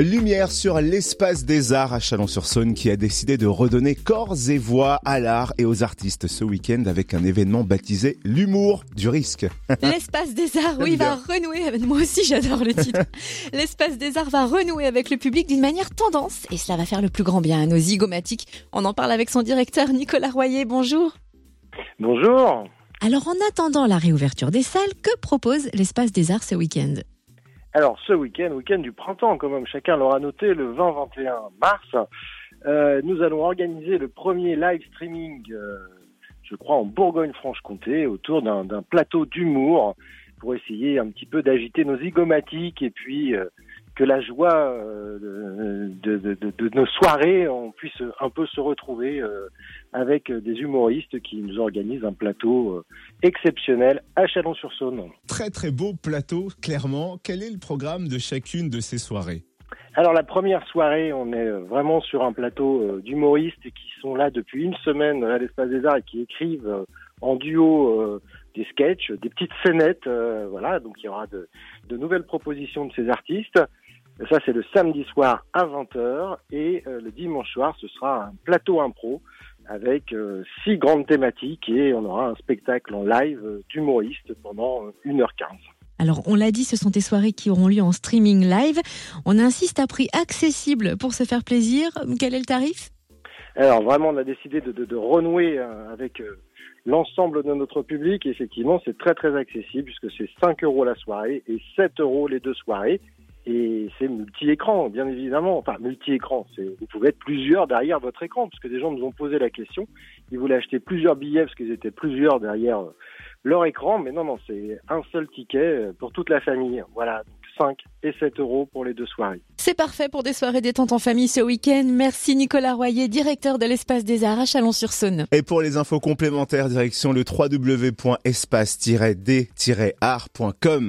Lumière sur l'espace des arts à Chalon-sur-Saône qui a décidé de redonner corps et voix à l'art et aux artistes ce week-end avec un événement baptisé L'humour du risque. L'espace des arts, oui, va renouer avec moi aussi j'adore le titre. L'espace des arts va renouer avec le public d'une manière tendance et cela va faire le plus grand bien à nos zygomatiques. On en parle avec son directeur Nicolas Royer. Bonjour. Bonjour. Alors en attendant la réouverture des salles, que propose l'espace des arts ce week-end? Alors ce week-end, week-end du printemps quand même, chacun l'aura noté, le 20-21 mars, euh, nous allons organiser le premier live streaming, euh, je crois, en Bourgogne-Franche-Comté, autour d'un plateau d'humour pour essayer un petit peu d'agiter nos zygomatiques et puis euh, que la joie de, de, de, de, nos soirées, on puisse un peu se retrouver avec des humoristes qui nous organisent un plateau euh, exceptionnel à Chalon-sur-Saône. Très très beau plateau, clairement. Quel est le programme de chacune de ces soirées? Alors la première soirée, on est euh, vraiment sur un plateau euh, d'humoristes qui sont là depuis une semaine à l'Espace des Arts et qui écrivent en duo des sketchs, des petites scénettes, voilà. Donc il y aura de, de, nouvelles propositions de ces artistes. Ça c'est le samedi soir à 20h et le dimanche soir ce sera un plateau impro avec euh, six grandes thématiques et on aura un spectacle en live euh, d'humoristes pendant 1h15. Euh, Alors, on l'a dit, ce sont des soirées qui auront lieu en streaming live. On insiste à prix accessible pour se faire plaisir. Quel est le tarif? Alors, vraiment, on a décidé de, de, renouer avec l'ensemble de notre public. effectivement, c'est très, très accessible puisque c'est 5 euros la soirée et 7 euros les deux soirées. Et c'est multi-écran, bien évidemment. Enfin, multi-écran. Vous pouvez être plusieurs derrière votre écran, parce que des gens nous ont posé la question. Ils voulaient acheter plusieurs billets parce qu'ils étaient plusieurs derrière euh, leur écran. Mais non, non, c'est un seul ticket euh, pour toute la famille. Voilà. 5 et 7 euros pour les deux soirées. C'est parfait pour des soirées détente en famille ce week-end. Merci Nicolas Royer, directeur de l'Espace des Arts à Chalon-sur-Saône. Et pour les infos complémentaires, direction le www.espace-d-art.com.